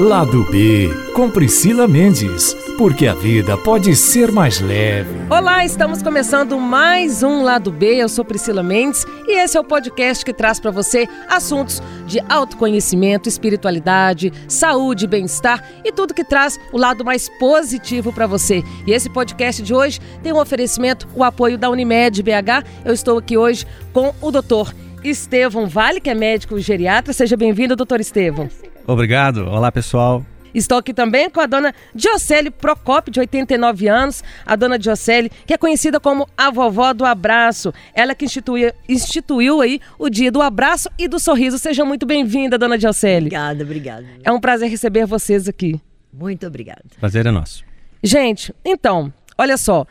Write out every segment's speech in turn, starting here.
Lado B, com Priscila Mendes, porque a vida pode ser mais leve. Olá, estamos começando mais um Lado B. Eu sou Priscila Mendes e esse é o podcast que traz para você assuntos de autoconhecimento, espiritualidade, saúde, bem-estar e tudo que traz o lado mais positivo para você. E esse podcast de hoje tem um oferecimento, o apoio da Unimed BH. Eu estou aqui hoje com o doutor Estevão Vale, que é médico geriatra. Seja bem-vindo, doutor Estevão. Obrigado. Olá, pessoal. Estou aqui também com a dona Diocele Procopio, de 89 anos. A dona Diocele, que é conhecida como a vovó do abraço. Ela que instituiu, instituiu aí o dia do abraço e do sorriso. Seja muito bem-vinda, dona Diocele. Obrigada, obrigada. É um prazer receber vocês aqui. Muito obrigada. Prazer é nosso. Gente, então, olha só.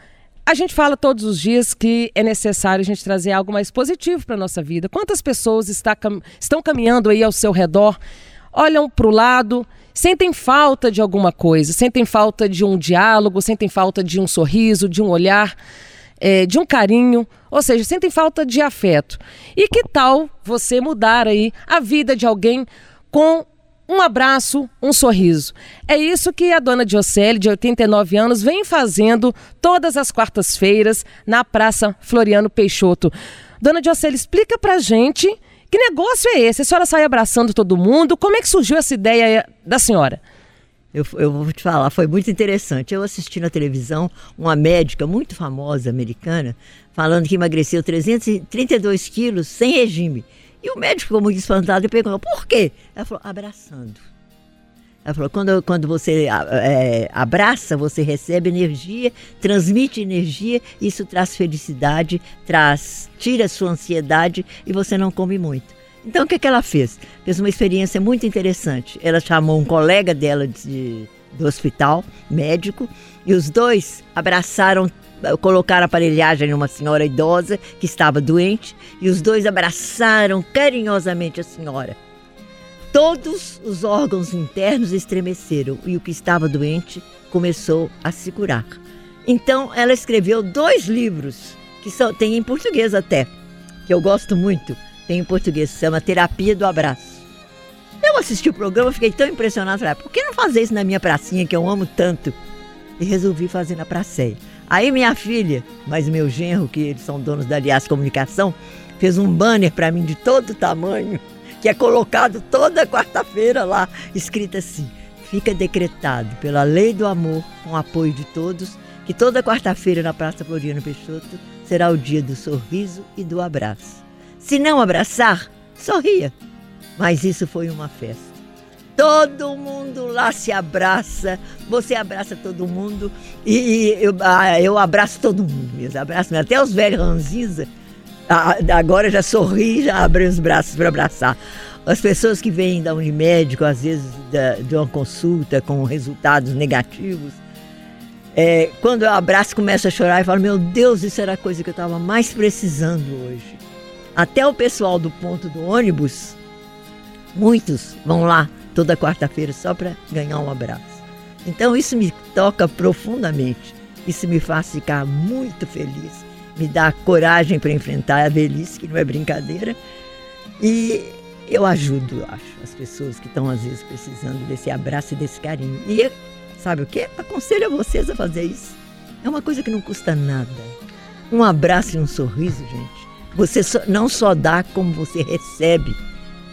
A gente fala todos os dias que é necessário a gente trazer algo mais positivo para a nossa vida. Quantas pessoas está, estão caminhando aí ao seu redor olham para o lado, sentem falta de alguma coisa, sentem falta de um diálogo, sentem falta de um sorriso, de um olhar, é, de um carinho, ou seja, sentem falta de afeto. E que tal você mudar aí a vida de alguém com um abraço, um sorriso. É isso que a dona Diocele, de 89 anos, vem fazendo todas as quartas-feiras na Praça Floriano Peixoto. Dona Diocele, explica pra gente que negócio é esse? A senhora sai abraçando todo mundo. Como é que surgiu essa ideia da senhora? Eu, eu, vou te falar, foi muito interessante. Eu assisti na televisão uma médica muito famosa americana falando que emagreceu 332 quilos sem regime. E o médico ficou muito espantado e perguntou: por quê? Ela falou: abraçando. Ela falou: quando, quando você é, abraça, você recebe energia, transmite energia, isso traz felicidade, traz, tira sua ansiedade e você não come muito. Então o que, que ela fez? Fez uma experiência muito interessante. Ela chamou um colega dela de, do hospital, médico, e os dois abraçaram colocaram aparelhagem numa senhora idosa que estava doente e os dois abraçaram carinhosamente a senhora. Todos os órgãos internos estremeceram e o que estava doente começou a se curar. Então ela escreveu dois livros, que são, tem em português até, que eu gosto muito, tem em português, se chama Terapia do Abraço. Eu assisti o programa, fiquei tão impressionada, falei, ah, por que não fazer isso na minha pracinha que eu amo tanto? E resolvi fazer na praceia. Aí minha filha, mas meu genro, que eles são donos da Aliás Comunicação, fez um banner para mim de todo tamanho que é colocado toda quarta-feira lá, escrito assim: fica decretado pela lei do amor, com apoio de todos, que toda quarta-feira na Praça Floriano Peixoto será o dia do sorriso e do abraço. Se não abraçar, sorria. Mas isso foi uma festa. Todo mundo lá se abraça, você abraça todo mundo e, eu, ah, eu abraço todo mundo mesmo, abraço até os velhos ranzinza agora já sorri, já abre os braços para abraçar. As pessoas que vêm da Unimédico, às vezes da, de uma consulta com resultados negativos, é, quando eu abraço, começa a chorar e falo: Meu Deus, isso era a coisa que eu estava mais precisando hoje. Até o pessoal do ponto do ônibus, muitos vão lá toda quarta-feira só para ganhar um abraço. Então isso me toca profundamente, isso me faz ficar muito feliz me dá coragem para enfrentar a velhice, que não é brincadeira. E eu ajudo, acho, as pessoas que estão às vezes precisando desse abraço e desse carinho. E sabe o que? Aconselho a vocês a fazer isso. É uma coisa que não custa nada. Um abraço e um sorriso, gente. Você não só dá como você recebe.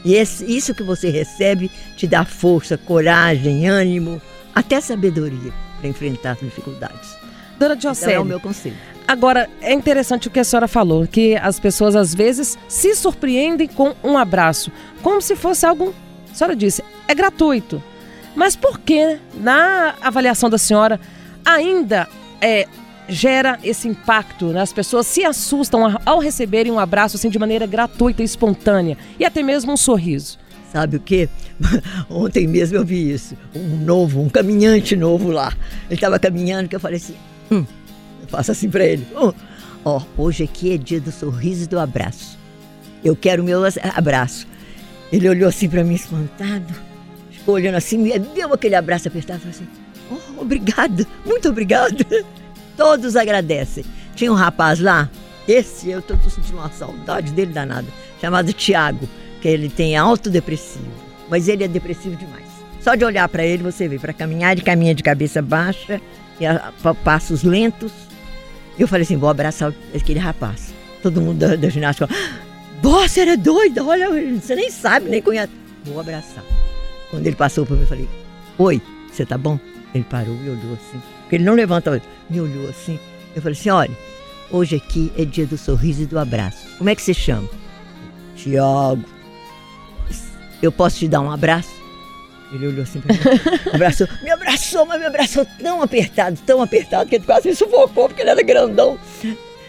E esse, isso que você recebe te dá força, coragem, ânimo, até sabedoria para enfrentar as dificuldades. Dona Diocese, então é o meu conselho. Agora, é interessante o que a senhora falou, que as pessoas às vezes se surpreendem com um abraço, como se fosse algo, a senhora disse, é gratuito. Mas por que, na avaliação da senhora, ainda é, gera esse impacto? Né? As pessoas se assustam ao receberem um abraço assim de maneira gratuita e espontânea, e até mesmo um sorriso. Sabe o que? Ontem mesmo eu vi isso. Um novo, um caminhante novo lá. Ele estava caminhando que eu falei assim. Hum, Faça assim para ele. Ó, oh, oh, hoje aqui é dia do sorriso e do abraço. Eu quero o meu abraço. Ele olhou assim para mim espantado, ficou olhando assim, me deu aquele abraço apertado, falou assim: oh, obrigado, muito obrigado. Todos agradecem. Tinha um rapaz lá, esse eu tô, tô sentindo uma saudade dele danada, chamado Tiago, que ele tem autodepressivo, mas ele é depressivo demais. Só de olhar para ele você vê, para caminhar, ele caminha de cabeça baixa, e a, passos lentos. Eu falei assim, vou abraçar aquele rapaz. Todo mundo da, da ginástica, você era doida, olha, você nem sabe, nem conhece. Vou abraçar. Quando ele passou por mim, eu falei, oi, você tá bom? Ele parou e olhou assim. Porque ele não levanta, me olhou assim. Eu falei assim, olha, hoje aqui é dia do sorriso e do abraço. Como é que você chama? Tiago. Eu posso te dar um abraço? Ele olhou assim pra mim, abraçou, me abraçou, mas me abraçou tão apertado, tão apertado, que ele quase me sufocou, porque ele era grandão.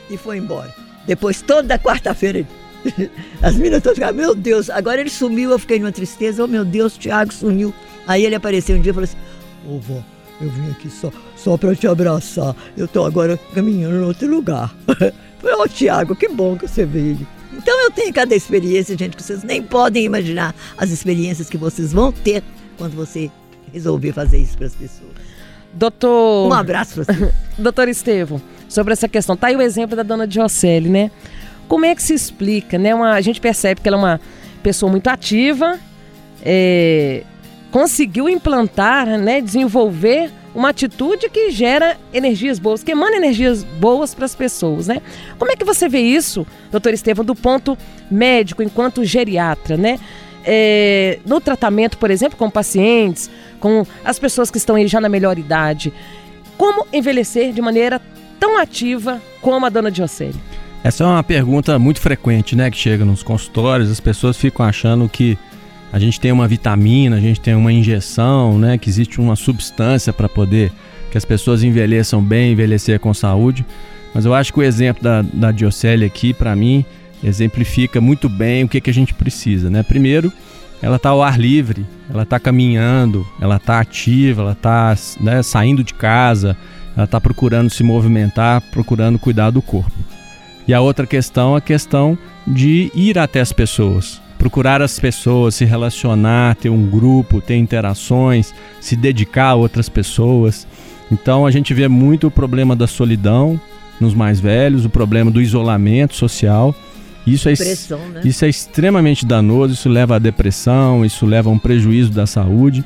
E foi embora. Depois, toda quarta-feira, as meninas todas ficaram, meu Deus, agora ele sumiu, eu fiquei numa tristeza, oh meu Deus, Tiago sumiu. Aí ele apareceu um dia e falou assim, ô oh, vó, eu vim aqui só, só pra te abraçar, eu tô agora caminhando em outro lugar. Falei, ô oh, Tiago, que bom que você veio. Então eu tenho cada experiência, gente, que vocês nem podem imaginar as experiências que vocês vão ter quando você resolver fazer isso para as pessoas. Doutor. Um abraço para você. Doutor Estevam, sobre essa questão. Tá aí o exemplo da dona Diocele, né? Como é que se explica, né? Uma, a gente percebe que ela é uma pessoa muito ativa, é, conseguiu implantar, né, desenvolver uma atitude que gera energias boas, que emana energias boas para as pessoas, né? Como é que você vê isso, doutor Estevam, do ponto médico, enquanto geriatra, né? É, no tratamento, por exemplo, com pacientes, com as pessoas que estão aí já na melhor idade, como envelhecer de maneira tão ativa como a dona Diocele? Essa é uma pergunta muito frequente, né, que chega nos consultórios, as pessoas ficam achando que a gente tem uma vitamina, a gente tem uma injeção, né? Que existe uma substância para poder que as pessoas envelheçam bem, envelhecer com saúde. Mas eu acho que o exemplo da, da Diocele aqui, para mim, exemplifica muito bem o que, que a gente precisa, né? Primeiro, ela está ao ar livre, ela está caminhando, ela está ativa, ela está né, saindo de casa, ela está procurando se movimentar, procurando cuidar do corpo. E a outra questão, a questão de ir até as pessoas, procurar as pessoas, se relacionar, ter um grupo, ter interações, se dedicar a outras pessoas. Então a gente vê muito o problema da solidão nos mais velhos, o problema do isolamento social. Isso é, né? isso é extremamente danoso, isso leva à depressão, isso leva a um prejuízo da saúde.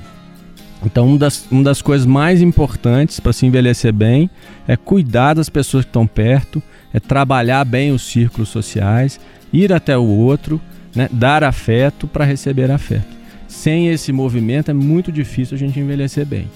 Então, uma das, uma das coisas mais importantes para se envelhecer bem é cuidar das pessoas que estão perto, é trabalhar bem os círculos sociais, ir até o outro, né? dar afeto para receber afeto. Sem esse movimento é muito difícil a gente envelhecer bem.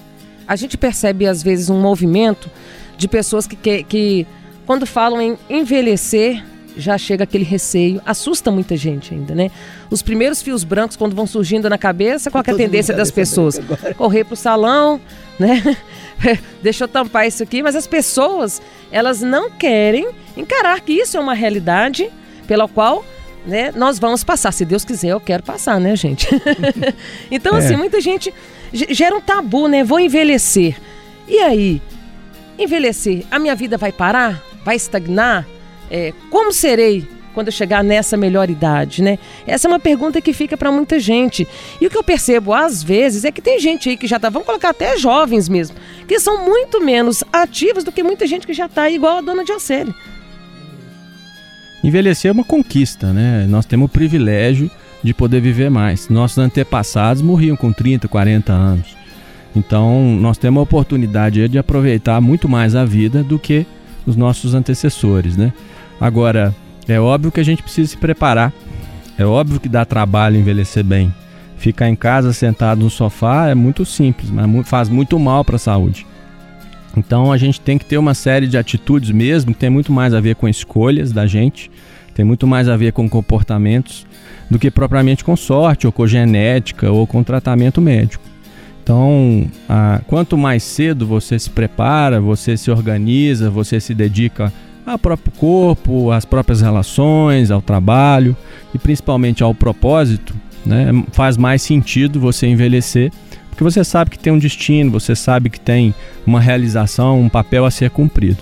A gente percebe às vezes um movimento de pessoas que, que, que quando falam em envelhecer, já chega aquele receio, assusta muita gente ainda, né? Os primeiros fios brancos, quando vão surgindo na cabeça, qual é a tendência das pessoas? Correr para o salão, né? Deixa eu tampar isso aqui, mas as pessoas, elas não querem encarar que isso é uma realidade pela qual né, nós vamos passar. Se Deus quiser, eu quero passar, né, gente? então, é. assim, muita gente gera um tabu, né? Vou envelhecer. E aí? Envelhecer, a minha vida vai parar? Vai estagnar? É, como serei quando eu chegar nessa melhor idade, né? Essa é uma pergunta que fica para muita gente. E o que eu percebo às vezes é que tem gente aí que já tá, vamos colocar até jovens mesmo, que são muito menos ativos do que muita gente que já tá igual a dona de Ocele. Envelhecer é uma conquista, né? Nós temos o privilégio de poder viver mais. Nossos antepassados morriam com 30, 40 anos. Então, nós temos a oportunidade de aproveitar muito mais a vida do que os nossos antecessores, né? Agora, é óbvio que a gente precisa se preparar. É óbvio que dá trabalho envelhecer bem. Ficar em casa sentado no sofá é muito simples, mas faz muito mal para a saúde. Então a gente tem que ter uma série de atitudes mesmo que tem muito mais a ver com escolhas da gente, tem muito mais a ver com comportamentos do que propriamente com sorte ou com genética ou com tratamento médico. Então, a, quanto mais cedo você se prepara, você se organiza, você se dedica ao próprio corpo, às próprias relações, ao trabalho e principalmente ao propósito, né, faz mais sentido você envelhecer porque você sabe que tem um destino, você sabe que tem uma realização, um papel a ser cumprido.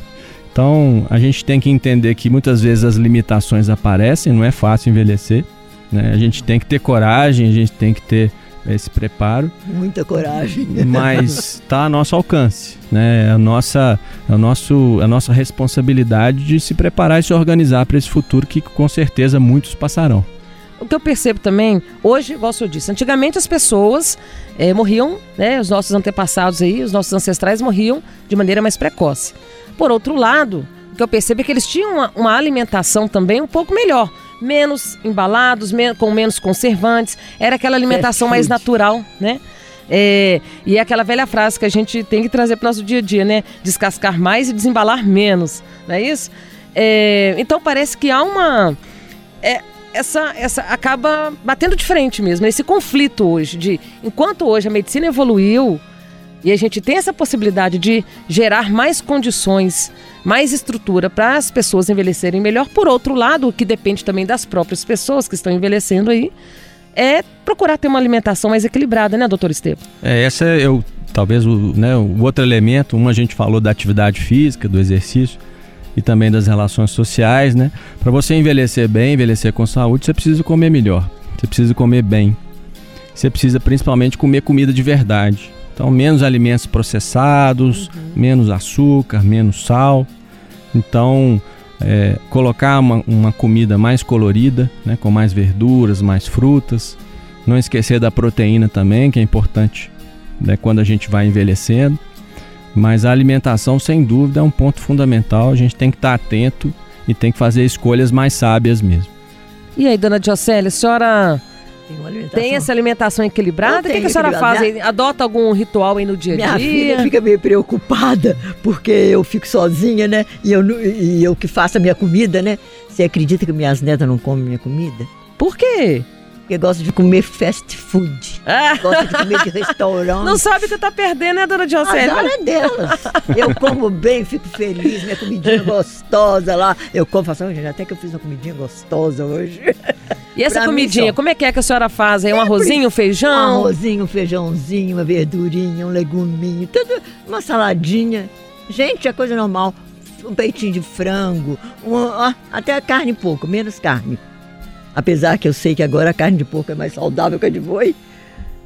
Então, a gente tem que entender que muitas vezes as limitações aparecem, não é fácil envelhecer. Né? A gente tem que ter coragem, a gente tem que ter esse preparo. Muita coragem. Mas está a nosso alcance, né? É a nossa, é a nosso, a nossa responsabilidade de se preparar e se organizar para esse futuro que com certeza muitos passarão. o que eu percebo também, hoje, igual o senhor disse, antigamente as pessoas é, morriam, né? Os nossos antepassados aí, os nossos ancestrais morriam de maneira mais precoce. Por outro lado, o que eu percebo é que eles tinham uma, uma alimentação também um pouco melhor. Menos embalados, men com menos conservantes. Era aquela alimentação mais natural, né? É, e é aquela velha frase que a gente tem que trazer para o nosso dia a dia, né? Descascar mais e desembalar menos, não é isso? É, então parece que há uma. É, essa, essa acaba batendo de frente mesmo, esse conflito hoje de enquanto hoje a medicina evoluiu e a gente tem essa possibilidade de gerar mais condições, mais estrutura para as pessoas envelhecerem melhor, por outro lado, o que depende também das próprias pessoas que estão envelhecendo aí, é procurar ter uma alimentação mais equilibrada, né, doutor Estevam? É, essa é talvez o, né, o outro elemento, uma a gente falou da atividade física, do exercício, e também das relações sociais, né? Para você envelhecer bem, envelhecer com saúde, você precisa comer melhor. Você precisa comer bem. Você precisa principalmente comer comida de verdade. Então, menos alimentos processados, uhum. menos açúcar, menos sal. Então, é, colocar uma, uma, comida mais colorida, né, com mais verduras, mais frutas. Não esquecer da proteína também, que é importante né, quando a gente vai envelhecendo. Mas a alimentação, sem dúvida, é um ponto fundamental. A gente tem que estar atento e tem que fazer escolhas mais sábias mesmo. E aí, dona Diocélia, a senhora tem, tem essa alimentação equilibrada? O que, que, a senhora faz? Minha... Adota algum ritual aí no dia a dia? Minha filha fica meio preocupada porque eu fico sozinha, né? E eu, e eu que faço a minha comida, né? Você acredita que minhas netas não comem minha comida? Por quê? Porque gosta de comer fast food. Ah. Gosta de comer de restaurante. Não sabe que tá perdendo, né, dona Diocélia? A é delas. Eu como bem, fico feliz, minha comidinha gostosa lá. Eu como, faço, até que eu fiz uma comidinha gostosa hoje. E essa pra comidinha, como é que é que a senhora faz? É um arrozinho, um feijão? Um arrozinho, um feijãozinho, uma verdurinha, um leguminho, tudo, uma saladinha. Gente, é coisa normal. Um peitinho de frango, um, até carne pouco, menos carne. Apesar que eu sei que agora a carne de porco é mais saudável que a de boi.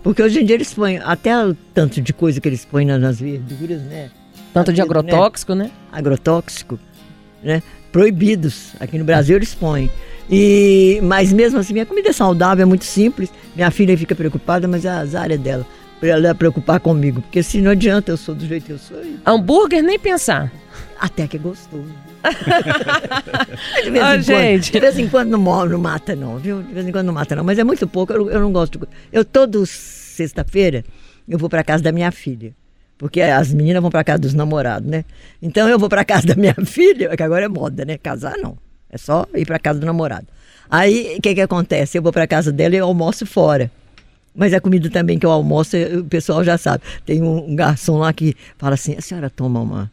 Porque hoje em dia eles põem até o tanto de coisa que eles põem nas verduras, né? Tanto de agrotóxico, né? né? Agrotóxico, né? Proibidos. Aqui no Brasil eles põem. E, mas mesmo assim, minha comida é saudável, é muito simples. Minha filha fica preocupada, mas é a área dela. Pra ela preocupar comigo. Porque se não adianta, eu sou do jeito que eu sou. Hambúrguer, nem pensar. Até que é gostoso. de, vez oh, gente. Quando, de vez em quando não, não mata, não, viu? De vez em quando não mata, não. Mas é muito pouco, eu, eu não gosto. De... Eu, todo sexta-feira, eu vou para casa da minha filha. Porque as meninas vão para casa dos namorados, né? Então eu vou para casa da minha filha, que agora é moda, né? Casar não. É só ir para casa do namorado. Aí o que, que acontece? Eu vou para casa dela e almoço fora. Mas a comida também que eu almoço, o pessoal já sabe. Tem um garçom lá que fala assim: a senhora toma uma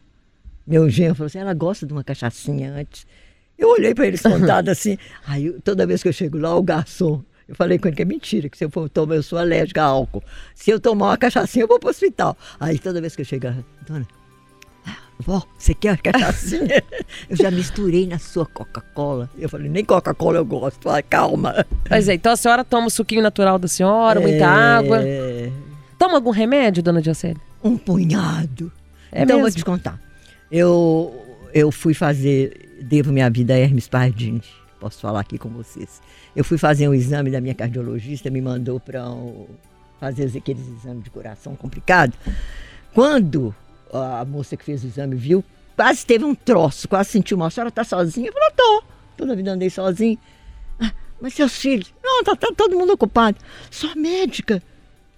meu genro falou assim: ela gosta de uma cachaçinha antes. Eu olhei para ele sentado assim. Aí toda vez que eu chego lá, o garçom. Eu falei com ele que é mentira, que se eu for tomar, eu sou alérgica a álcool. Se eu tomar uma cachaçinha, eu vou para o hospital. Aí toda vez que eu chego, dona, vó, você quer uma cachaçinha? eu já misturei na sua Coca-Cola. Eu falei, nem Coca-Cola eu gosto. Falei, calma. Pois é, então a senhora toma o suquinho natural da senhora, é... muita água. Toma algum remédio, dona Diocélia? Um punhado. É então, mesmo? vou te contar. Eu, eu fui fazer, devo minha vida a Hermes Pardini, posso falar aqui com vocês. Eu fui fazer um exame da minha cardiologista, me mandou para um, fazer aqueles exames de coração complicado. Quando a moça que fez o exame viu, quase teve um troço, quase sentiu mal. A senhora está sozinha? Eu falei, tô. Toda vida andei sozinha. Ah, mas seus filhos? Não, tá, tá, todo mundo ocupado. Sua médica.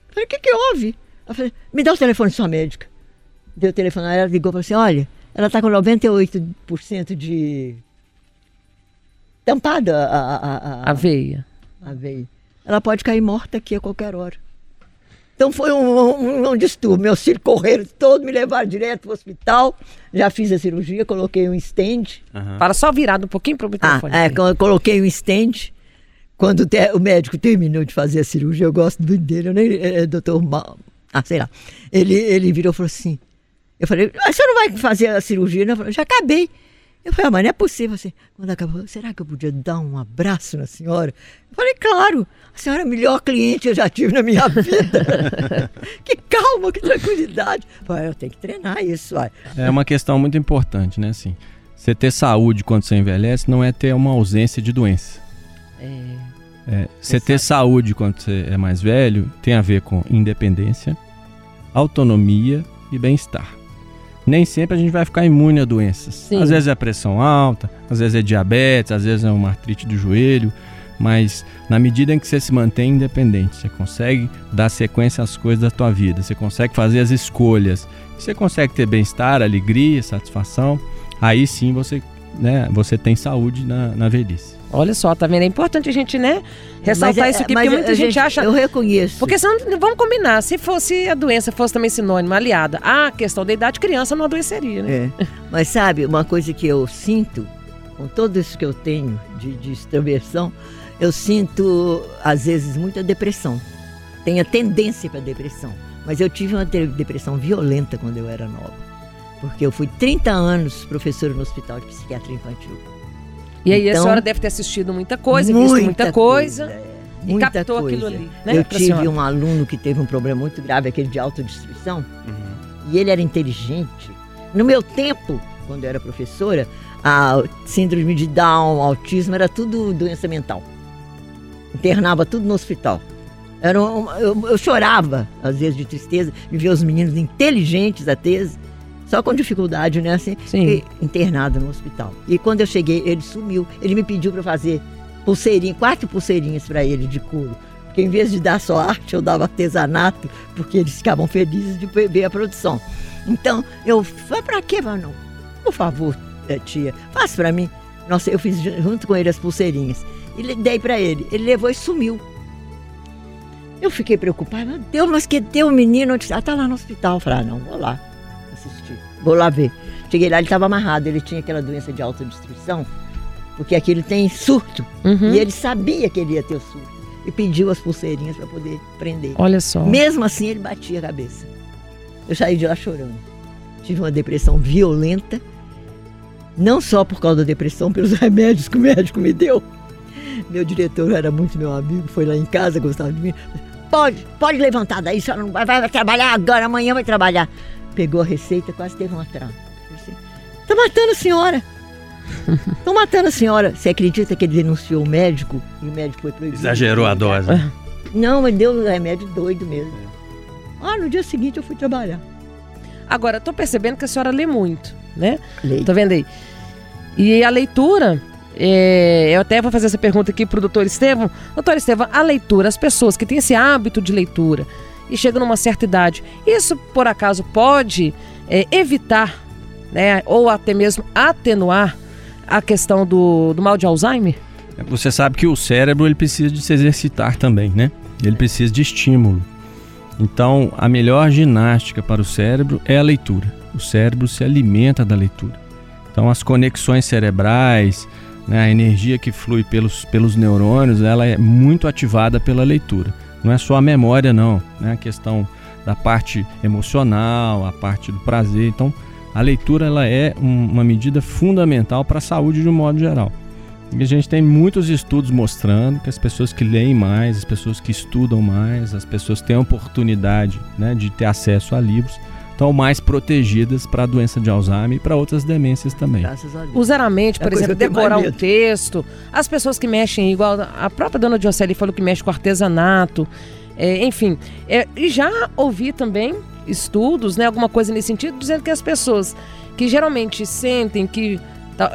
Eu falei, o que que houve? Eu falei, me dá o telefone de sua médica. Deu o telefone, ela ligou e falou assim, olha, ela está com 98% de tampada a, a, a, a veia. A veia. Ela pode cair morta aqui a qualquer hora. Então foi um, um, um distúrbio. Meus filhos correram todos, me levaram direto para o hospital. Já fiz a cirurgia, coloquei um stand. Uhum. Para só virado um pouquinho para o microfone. Ah, é, coloquei um stand. Quando o, o médico terminou de fazer a cirurgia, eu gosto dele, eu nem, é, é doutor, ah, sei lá. Ele, ele virou e falou assim, eu falei, a senhora não vai fazer a cirurgia? Não? já acabei. Eu falei, ah, mas não é possível. Assim, quando acabou, será que eu podia dar um abraço na senhora? Eu falei, claro, a senhora é a melhor cliente que eu já tive na minha vida. que calma, que tranquilidade. Eu, falei, eu tenho que treinar isso. Vai. É uma questão muito importante, né? Assim, você ter saúde quando você envelhece não é ter uma ausência de doença. É. É, você ter saúde quando você é mais velho tem a ver com independência, autonomia e bem-estar. Nem sempre a gente vai ficar imune a doenças. Sim. Às vezes é pressão alta, às vezes é diabetes, às vezes é uma artrite do joelho, mas na medida em que você se mantém independente, você consegue dar sequência às coisas da tua vida, você consegue fazer as escolhas, você consegue ter bem-estar, alegria, satisfação, aí sim você, né, você tem saúde na, na velhice. Olha só, tá vendo? É importante a gente, né, ressaltar é- isso aqui, porque muita a gente, acha. Eu reconheço. Porque senão, vamos combinar, se fosse a doença fosse também sinônimo, aliada à questão da idade, criança não adoeceria, né? É. Mas sabe, uma coisa que eu sinto, com tudo isso que eu tenho de, de extroversão, eu sinto, às vezes, muita depressão. Tenho a tendência para depressão. Mas eu tive uma depressão violenta quando eu era nova. Porque eu fui 30 anos professora no Hospital de Psiquiatria Infantil. E aí a Então, senhora deve ter assistido muita coisa, visto muita coisa. é, e muita captou coisa. aquilo ali, né, Eu tive senhora? um aluno que teve um problema muito grave, aquele de autodestruição, e ele era inteligente. No meu tempo, quando eu era professora, a síndrome de Down, autismo, era tudo doença mental. Internava tudo no hospital. Era um- eu, eu chorava, às vezes, de tristeza, de ver os meninos inteligentes até, só com dificuldade, né? Assim, Sim. internado no hospital. E quando eu cheguei, ele sumiu. Ele me pediu para fazer pulseirinha, quatro pulseirinhas para ele de couro. Porque em vez de dar só arte, eu dava artesanato, porque eles ficavam felizes de ver a produção. Então, eu falei, pra quê, não? Por favor, eh, tia, faça para mim. Nossa, eu fiz ju- junto com ele as pulseirinhas. E dei para ele. Ele levou e sumiu. Eu fiquei preocupada. Meu Deus, mas que deu o menino? Ah, tá lá no hospital. Eu falei, ah, não, vou lá assistir. Vou lá ver. Cheguei lá, ele estava amarrado. Ele tinha aquela doença de autodestruição, porque aqui ele tem surto. Uhum. E ele sabia que ele ia ter o surto. E pediu as pulseirinhas para poder prender. Olha só. Mesmo assim, ele batia a cabeça. Eu saí de lá chorando. Tive uma depressão violenta, não só por causa da depressão, pelos remédios que o médico me deu. Meu diretor era muito meu amigo, foi lá em casa, gostava de mim. Pode, pode levantar daí, senhora não vai, vai trabalhar agora, amanhã vai trabalhar. Pegou a receita, quase teve um atraso. Tá matando a senhora. Estão matando a senhora. Você acredita que ele denunciou o médico e o médico foi proibido? Exagerou a dose. né? Não, ele deu um remédio doido mesmo. Ah, no dia seguinte eu fui trabalhar. Agora, tô percebendo que a senhora lê muito, né? Leite. Tá vendo aí? E a leitura, é, eu até vou fazer essa pergunta aqui pro doutor Estevam. Doutor Estevam, a leitura, as pessoas que têm esse hábito de leitura e chegam numa certa idade, isso por acaso pode é, evitar, né, ou até mesmo atenuar a questão do, do mal de Alzheimer? Você sabe que o cérebro ele precisa de se exercitar também, né? Ele precisa de estímulo. Então, a melhor ginástica para o cérebro é a leitura. O cérebro se alimenta da leitura. Então, as conexões cerebrais, né, a energia que flui pelos, pelos neurônios, ela é muito ativada pela leitura. Não é só a memória, não. Né? A questão da parte emocional, a parte do prazer. Então, a leitura ela é um- uma medida fundamental para a saúde de um modo geral. E a gente tem muitos estudos mostrando que as pessoas que leem mais, as pessoas que estudam mais, as pessoas que têm a oportunidade né, de ter acesso a livros, estão mais protegidas para a doença de Alzheimer e para outras demências também. Graças a Deus. Usar a mente, É por coisa exemplo, decorar um texto, as pessoas que mexem, igual a própria dona Dioceli falou que mexe com artesanato, é, enfim. É, e já ouvi também estudos, né, alguma coisa nesse sentido, dizendo que as pessoas que geralmente sentem que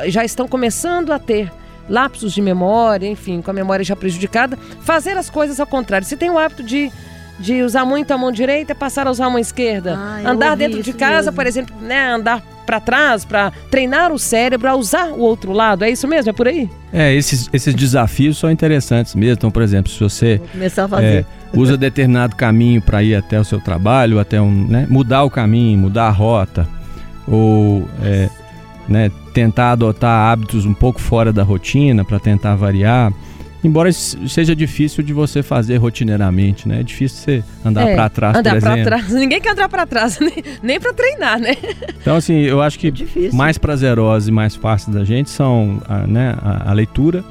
já estão começando a ter lapsos de memória, enfim, com a memória já prejudicada, fazer as coisas ao contrário. Se tem o hábito de, de usar muito a mão direita, passar a usar a mão esquerda. Ah, andar dentro de casa, mesmo. por exemplo, né, andar para trás, para treinar o cérebro a usar o outro lado. É isso mesmo? É por aí? É, esses, esses desafios são interessantes mesmo. Então, por exemplo, se você Vou começar a fazer. é, usa determinado caminho para ir até o seu trabalho, até um, né, mudar o caminho, mudar a rota, ou é, né, tentar adotar hábitos um pouco fora da rotina para tentar variar. Embora seja difícil de você fazer rotineiramente, né? É difícil você andar É, para trás, andar por trás. Ninguém quer andar para trás, nem, nem para treinar, né? Então, assim, eu acho que É mais prazerosos e mais fáceis da gente são a, né, a, a leitura,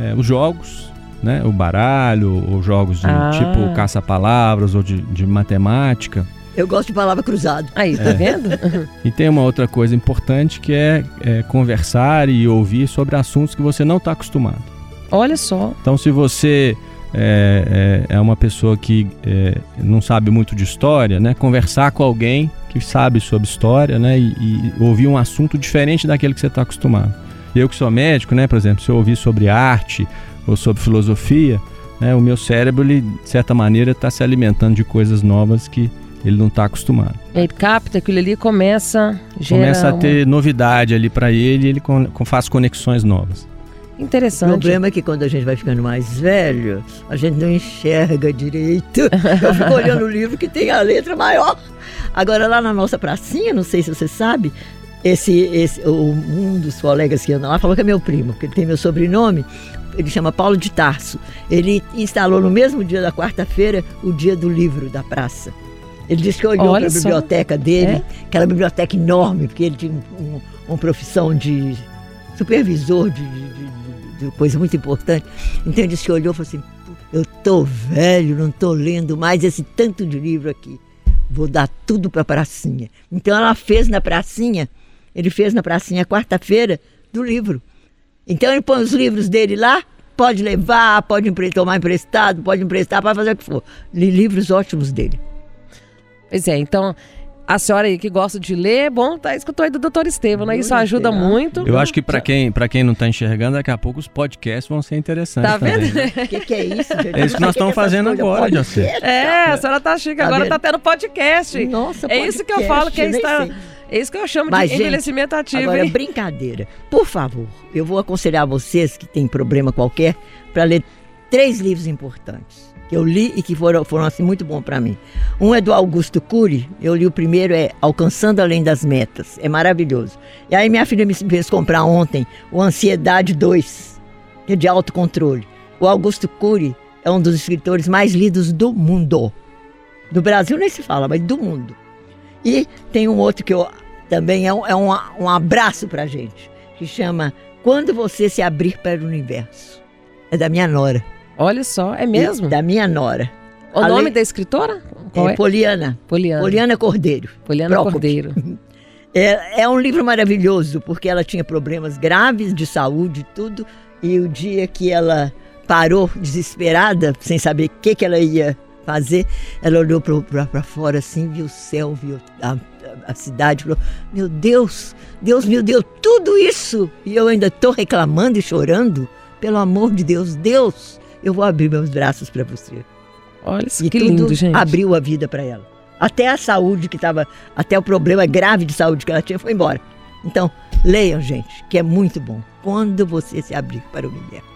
é, os jogos, né, o baralho, ou jogos de Ah. tipo caça-palavras ou de, de matemática. Eu gosto de palavra cruzada. Aí, tá vendo? E tem uma outra coisa importante que é, é conversar e ouvir sobre assuntos que você não está acostumado. Olha só. Então, se você é, é, é uma pessoa que é, não sabe muito de história, né? Conversar com alguém que sabe sobre história, né? E, e ouvir um assunto diferente daquele que você está acostumado. Eu que sou médico, né? Por exemplo, se eu ouvir sobre arte ou sobre filosofia, né? O meu cérebro, ele, de certa maneira, está se alimentando de coisas novas que ele não está acostumado. Ele capta aquilo ali começa começa a ter uma... novidade ali para ele, e ele faz conexões novas. Interessante. O problema é que quando a gente vai ficando mais velho, a gente não enxerga direito. Eu fico olhando o livro que tem a letra maior. Agora, lá na nossa pracinha, não sei se você sabe, esse, esse, o, um dos colegas que anda lá falou que é meu primo, porque ele tem meu sobrenome. Ele chama Paulo de Tarso. Ele instalou no mesmo dia da quarta-feira o dia do livro da praça. Ele disse que olhou para a biblioteca dele, é? aquela biblioteca enorme, porque ele tinha um, uma profissão de supervisor de, de, coisa muito importante. Então ele que olhou e falou assim: Eu tô velho, não tô lendo mais esse tanto de livro aqui. Vou dar tudo para a pracinha. Então ela fez na pracinha, ele fez na pracinha quarta-feira do livro. Então ele põe os livros dele lá, pode levar, pode tomar emprestado, pode emprestar, pode fazer o que for. Li livros ótimos dele. Pois é, então a senhora aí que gosta de ler, bom, tá escutou aí do doutor Estevam, né? Isso ajuda muito. Eu acho que para quem, pra quem não tá enxergando, daqui a pouco os podcasts vão ser interessantes. Tá vendo? O né? que, que, é isso? Gente? É isso que nós estamos fazendo agora, José. É, a senhora tá chique, tá agora vendo? tá tendo podcast. Nossa, É isso que eu falo, que está. É isso que eu chamo Mas, de gente, envelhecimento ativo. Agora, hein? brincadeira. Por favor, eu vou aconselhar vocês que têm problema qualquer para ler três livros importantes que eu li e que foram, foram assim muito bom para mim. Um é do Augusto Cury, eu li o primeiro é Alcançando Além das Metas, é maravilhoso. E aí minha filha me fez comprar ontem o Ansiedade 2, que é de autocontrole. O Augusto Cury é um dos escritores mais lidos do mundo. Do Brasil nem se fala, mas do mundo. E tem um outro que eu, também é um, é um, um abraço pra gente, que chama Quando Você Se Abrir para o Universo. É da minha nora. Olha só, é mesmo? Da minha nora. O Ale... nome da escritora? Qual é, é? Poliana. Poliana. Poliana Cordeiro. Poliana Cordeiro. É, é um livro maravilhoso, porque ela tinha problemas graves de saúde e tudo, e o dia que ela parou desesperada, sem saber o que, que ela ia fazer, ela olhou para fora assim, viu o céu, viu a, a cidade, falou: Meu Deus, Deus me deu tudo isso, e eu ainda estou reclamando e chorando. Pelo amor de Deus, Deus, eu vou abrir meus braços para você. Olha isso, que lindo, gente. Abriu a vida para ela. Até a saúde que estava, até o problema grave de saúde que ela tinha foi embora. Então, leiam, gente, que é muito bom. Quando você se abrir para o universo.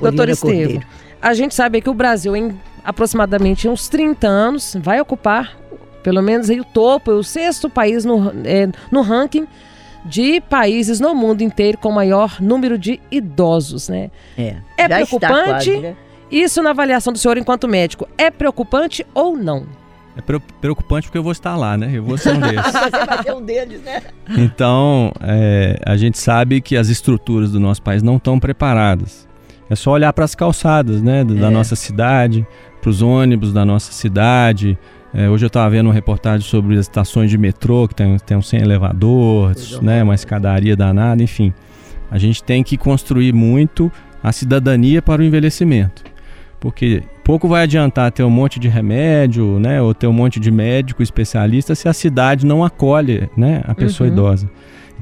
Doutor Estevam, a gente sabe que o Brasil, em aproximadamente uns 30 anos, vai ocupar pelo menos aí o topo, o sexto país no, é, no ranking de países no mundo inteiro com maior número de idosos, né? É. É preocupante? Quase, né? Isso na avaliação do senhor enquanto médico, é preocupante ou não? É preocupante porque eu vou estar lá, né? Eu vou ser um deles. Você vai ser um deles, né? Então, é, a gente sabe que as estruturas do nosso país não estão preparadas. É só olhar para as calçadas, né? Da é. nossa cidade, para os ônibus da nossa cidade, é, hoje eu estava vendo uma reportagem sobre as estações de metrô que tem, tem um sem elevador, né, uma escadaria danada, enfim. A gente tem que construir muito a cidadania para o envelhecimento. Porque pouco vai adiantar ter um monte de remédio, né, ou ter um monte de médico especialista se a cidade não acolhe, né, a pessoa uhum. idosa.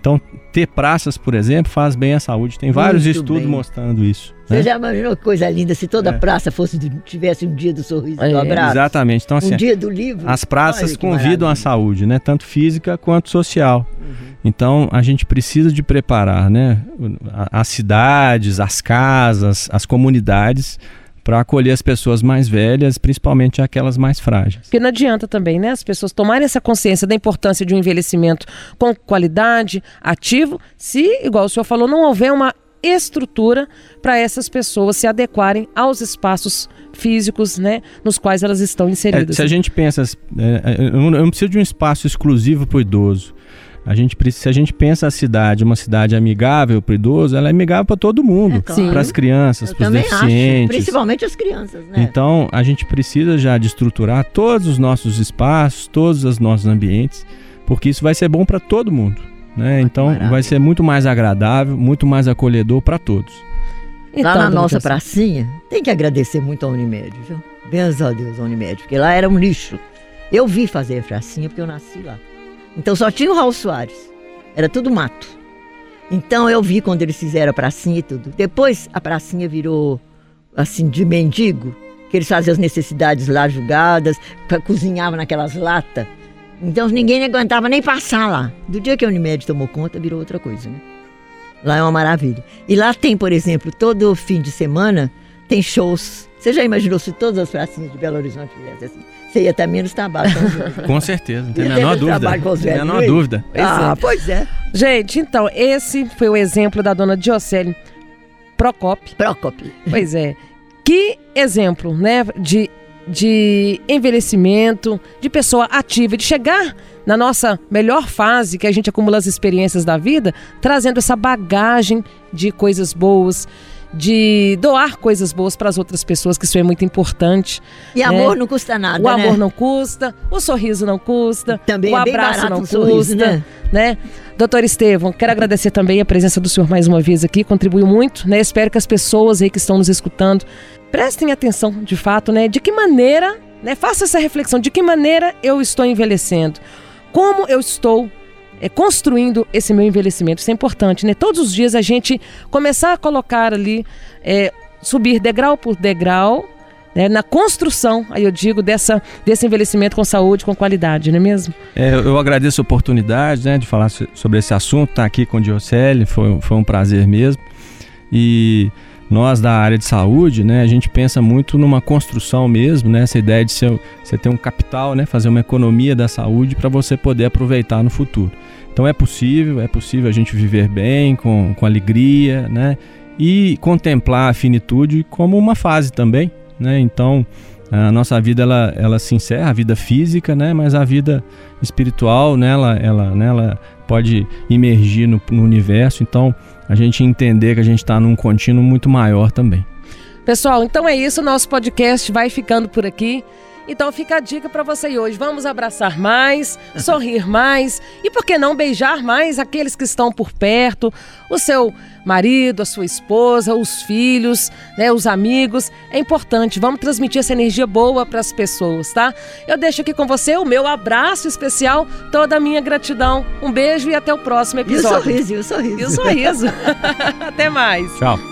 Então, ter praças, por exemplo, faz bem à saúde. Tem vários Muito estudos bem. mostrando isso. Você né? já imaginou que coisa linda se toda é. praça fosse tivesse um dia do sorriso é, do abraço? Exatamente. Então, assim, um dia do livro. As praças convidam à saúde, né? Tanto física quanto social. Uhum. Então, a gente precisa de preparar, né? As cidades, as casas, as comunidades para acolher as pessoas mais velhas, principalmente aquelas mais frágeis. Porque não adianta também, né, as pessoas tomarem essa consciência da importância de um envelhecimento com qualidade, ativo, se, igual o senhor falou, não houver uma estrutura para essas pessoas se adequarem aos espaços físicos, né, nos quais elas estão inseridas. É, se a gente pensa, é, é eu não preciso de um espaço exclusivo para o idoso. A gente, se a gente pensa a cidade, uma cidade amigável para o idoso, ela é amigável para todo mundo, é, claro. para as crianças, para os deficientes. Acho, principalmente as crianças, né? Então, a gente precisa já de estruturar todos os nossos espaços, todos os nossos ambientes, porque isso vai ser bom para todo mundo. Né? Então, vai ser muito mais agradável, muito mais acolhedor para todos. Então, lá na nossa Jocely. pracinha, tem que agradecer muito ao Unimed, viu? Benção a Deus ao Unimed, porque lá era um lixo. Eu vi fazer a pracinha porque eu nasci lá. Então só tinha o Raul Soares. Era tudo mato. Então eu vi quando eles fizeram a pracinha e tudo. Depois a pracinha virou assim de mendigo, que eles faziam as necessidades lá julgadas, cozinhavam naquelas latas. Então ninguém aguentava nem passar lá. Do dia que a Unimed tomou conta, virou outra coisa, né? Lá é uma maravilha. E lá tem, por exemplo, todo fim de semana tem shows. Você já imaginou se todas as pracinhas de Belo Horizonte fizessem assim? Você ia estar menos trabalho. com os- Com certeza, não tem a menor dúvida. trabalho com os Não tem a velhos, menor dúvida. ah, pois é. Gente, então, esse foi o exemplo da dona Diocele Procopio. Procopio. Pois é. Que exemplo, né, de, de envelhecimento, de pessoa ativa, de chegar na nossa melhor fase, que a gente acumula as experiências da vida, trazendo essa bagagem de coisas boas, de doar coisas boas para as outras pessoas, que isso é muito importante. E amor não custa nada, o amor né? não custa, o sorriso não custa, Também o é abraço não um custa, sorriso, né? né? Doutor Estevam, quero agradecer também a presença do senhor mais uma vez aqui, contribuiu muito, né? Espero que as pessoas aí que estão nos escutando prestem atenção, de fato, né? De que maneira, né? Faça essa reflexão, de que maneira eu estou envelhecendo? Como eu estou é, construindo esse meu envelhecimento? Isso é importante, né? Todos os dias a gente começar a colocar ali, é, subir degrau por degrau, né? Na construção, aí eu digo, dessa, desse envelhecimento com saúde, com qualidade, não é mesmo? É, eu agradeço a oportunidade né, de falar so- sobre esse assunto, estar aqui com o Diocele, foi, foi um prazer mesmo. E nós da área de saúde, né, a gente pensa muito numa construção mesmo, né, essa ideia de ser, você ter um capital, né, fazer uma economia da saúde para você poder aproveitar no futuro. Então é possível, é possível a gente viver bem, com, com alegria, né, e contemplar a finitude como uma fase também, né, então a nossa vida ela, ela se encerra, a vida física, né, mas a vida espiritual, né, ela, ela, né, ela pode emergir no, no universo, então a gente entender que a gente está num contínuo muito maior também. Pessoal, então é isso, nosso podcast vai ficando por aqui. Então fica a dica para você hoje. Vamos abraçar mais, sorrir mais e por que não beijar mais aqueles que estão por perto, o seu marido, a sua esposa, os filhos, né, os amigos. É importante, vamos transmitir essa energia boa para as pessoas, tá? Eu deixo aqui com você o meu abraço especial, toda a minha gratidão. Um beijo e até o próximo E o episódio. sorriso, e o sorriso. E o sorriso. até mais. Tchau.